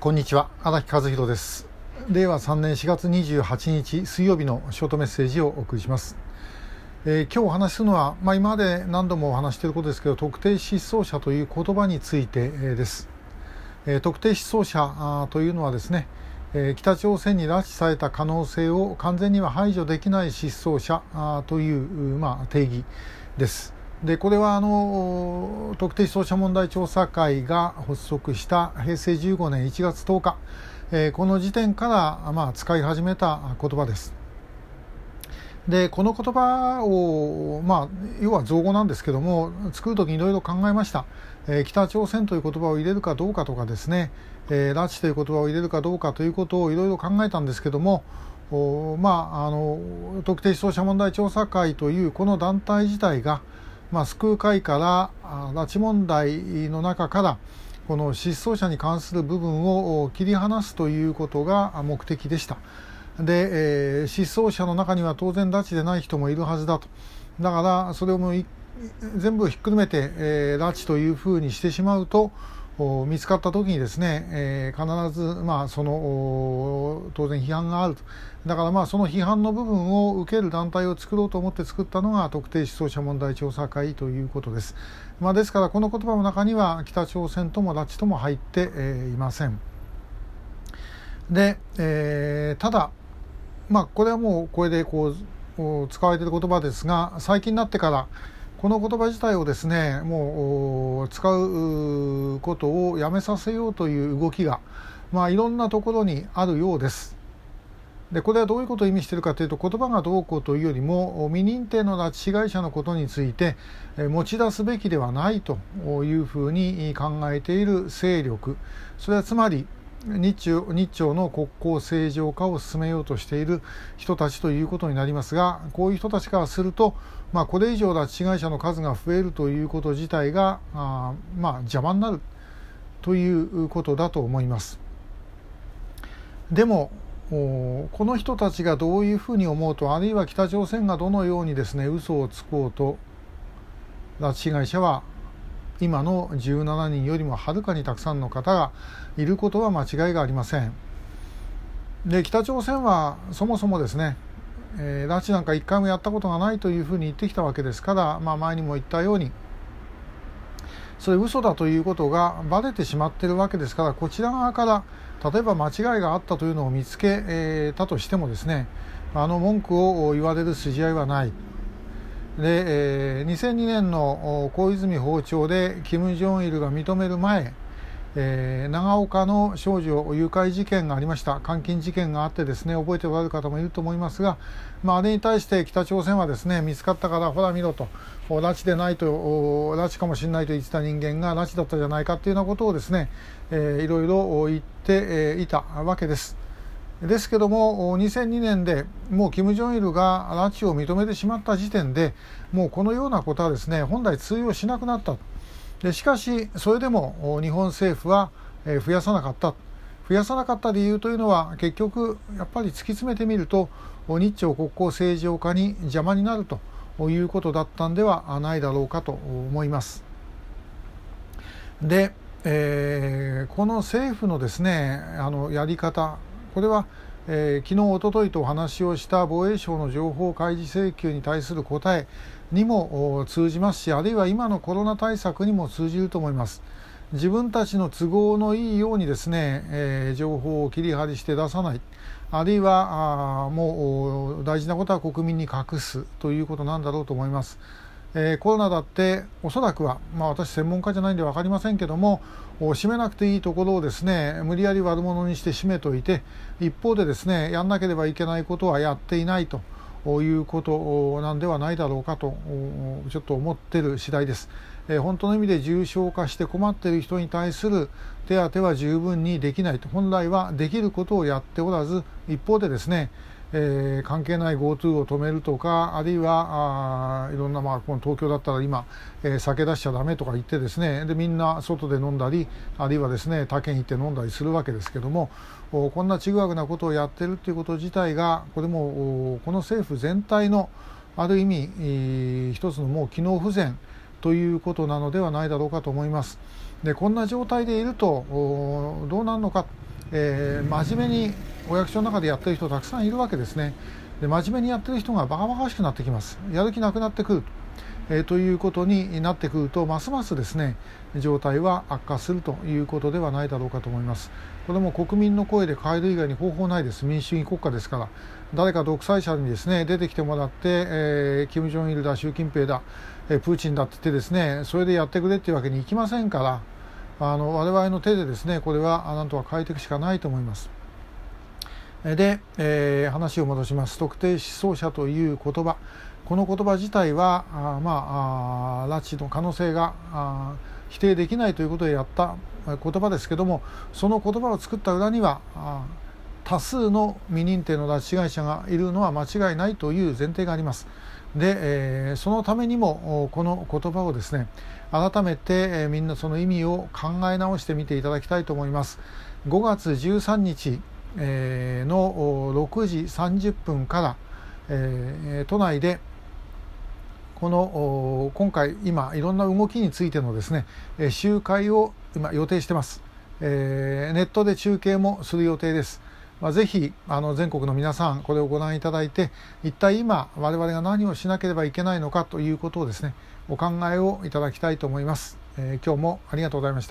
こんにちは。荒木和弘です。令和3年4月28日水曜日のショートメッセージをお送りします、えー、今日お話しするのは、まあ、今まで何度もお話していることですけど特定失踪者という言葉について、え、です、えー、特定失踪者というのはですね、え北朝鮮に拉致された可能性を完全には排除できない失踪者という、まあ、定義です。でこれはあの特定失踪者問題調査会が発足した平成15年1月10日、えー、この時点から、まあ、使い始めた言葉です。でこの言葉を、まあ、要は造語なんですけども作る時にいろいろ考えました、えー、北朝鮮という言葉を入れるかどうかとかですね、えー、拉致という言葉を入れるかどうかということをいろいろ考えたんですけどもおまあ、あの特定失踪者問題調査会というこの団体自体が、まあ、救う会から拉致問題の中からこの失踪者に関する部分を切り離すということが目的でした。で、えー、失踪者の中には当然拉致でない人もいるはずだと。だからそれをもう全部ひっくるめて、えー、拉致というふうにしてしまうと見つかった時にですね、えー、必ず、まあ、その当然批判があると。だからまあその批判の部分を受ける団体を作ろうと思って作ったのが特定失踪者問題調査会ということです、まあ、ですからこの言葉の中には北朝鮮とも拉致とも入って、えー、いません。で、えー、ただまあこれはもうこれでこう使われている言葉ですが最近になってからこの言葉自体をですねもう使うことをやめさせようという動きが、まあ、いろんなところにあるようです。でこれはどういうことを意味しているかというと言葉がどうこうというよりも未認定の拉致被害者のことについて持ち出すべきではないというふうに考えている勢力それはつまり日中日朝の国交正常化を進めようとしている人たちということになりますがこういう人たちからすると、まあ、これ以上拉致被害者の数が増えるということ自体があ、まあ、邪魔になるということだと思います。でもこの人たちがどういうふうに思うとあるいは北朝鮮がどのようにですね嘘をつこうと拉致被害者は今の17人よりもはるかにたくさんの方がいることは間違いがありません。で北朝鮮はそもそもですね、えー、拉致なんか一回もやったことがないというふうに言ってきたわけですから、まあ、前にも言ったようにそれ嘘だということがばれてしまっているわけですからこちら側から例えば間違いがあったというのを見つけたとしてもですねあの文句を言われる筋合いはない。で、えー、2002年の小泉訪朝で金正日が認める前、えー、長岡の少女誘拐事件がありました監禁事件があってですね覚えておられる方もいると思いますが、まあ、あれに対して北朝鮮はですね見つかったからほら見ろと拉致でないと拉致かもしれないと言ってた人間が拉致だったじゃないかというようなことをですね、えー、いろいろ言っていたわけです。ですけども2002年でもう金正日が拉致を認めてしまった時点でもうこのようなことはですね本来通用しなくなったでしかしそれでも日本政府は増やさなかった増やさなかった理由というのは結局やっぱり突き詰めてみると日朝国交正常化に邪魔になるということだったんではないだろうかと思います。で、えー、この政府のですねあのやり方これは、えー、昨日、おとといとお話をした防衛省の情報開示請求に対する答えにも通じますし、あるいは今のコロナ対策にも通じると思います。自分たちの都合のいいようにですね、えー、情報を切り張りして出さない、あるいはあもう大事なことは国民に隠すということなんだろうと思います。えー、コロナだっておそらくは、まあ、私専門家じゃないんで分かりませんけども閉めなくていいところをですね無理やり悪者にして閉めといて一方でですねやんなければいけないことはやっていないということなんではないだろうかとちょっと思っている次第です。えー、本当の意味で重症化して困っている人に対する手当は十分にできないと本来はできることをやっておらず一方でですねえー、関係ない GoTo を止めるとかあるいはあいろんな、まあ、この東京だったら今、えー、酒出しちゃだめとか言ってですねでみんな外で飲んだりあるいはですね他県行って飲んだりするわけですけどもこんなちぐはぐなことをやってるっていうこと自体がこれもこの政府全体のある意味一つのもう機能不全ということなのではないだろうかと思います。でこんな状態でいるとどうなるのかえー、真面目にお役所の中でやってる人たくさんいるわけですね。で真面目にやってる人がバカバカしくなってきます。やる気なくなってくる。えー、ということになってくるとますますですね状態は悪化するということではないだろうかと思います。これも国民の声で変える以外に方法ないです。民主主義国家ですから。誰か独裁者にですね出てきてもらって、えー、金正日だ習近平だ、えー、プーチンだって言ってですねそれでやってくれっていうわけにいきませんから。あの我々の手でですねこれはなんとか変えていくしかないと思います。で、えー、話を戻します特定失踪者という言葉この言葉自体はあまあ拉致の可能性があ否定できないということでやった言葉ですけどもその言葉を作った裏にはあ多数の未認定の拉致被害者がいるのは間違いないという前提があります。で、えー、そのためにもこの言葉をですね改めて、えー、みんなその意味を考え直してみていただきたいと思います。5月13日えの6時30分から、え都内でこの今回今いろんな動きについてのですね集会を今予定してます、えネットで中継もする予定です、まあ、ぜひあの全国の皆さんこれをご覧いただいて一体今我々が何をしなければいけないのかということをですねお考えをいただきたいと思います、え今日もありがとうございました。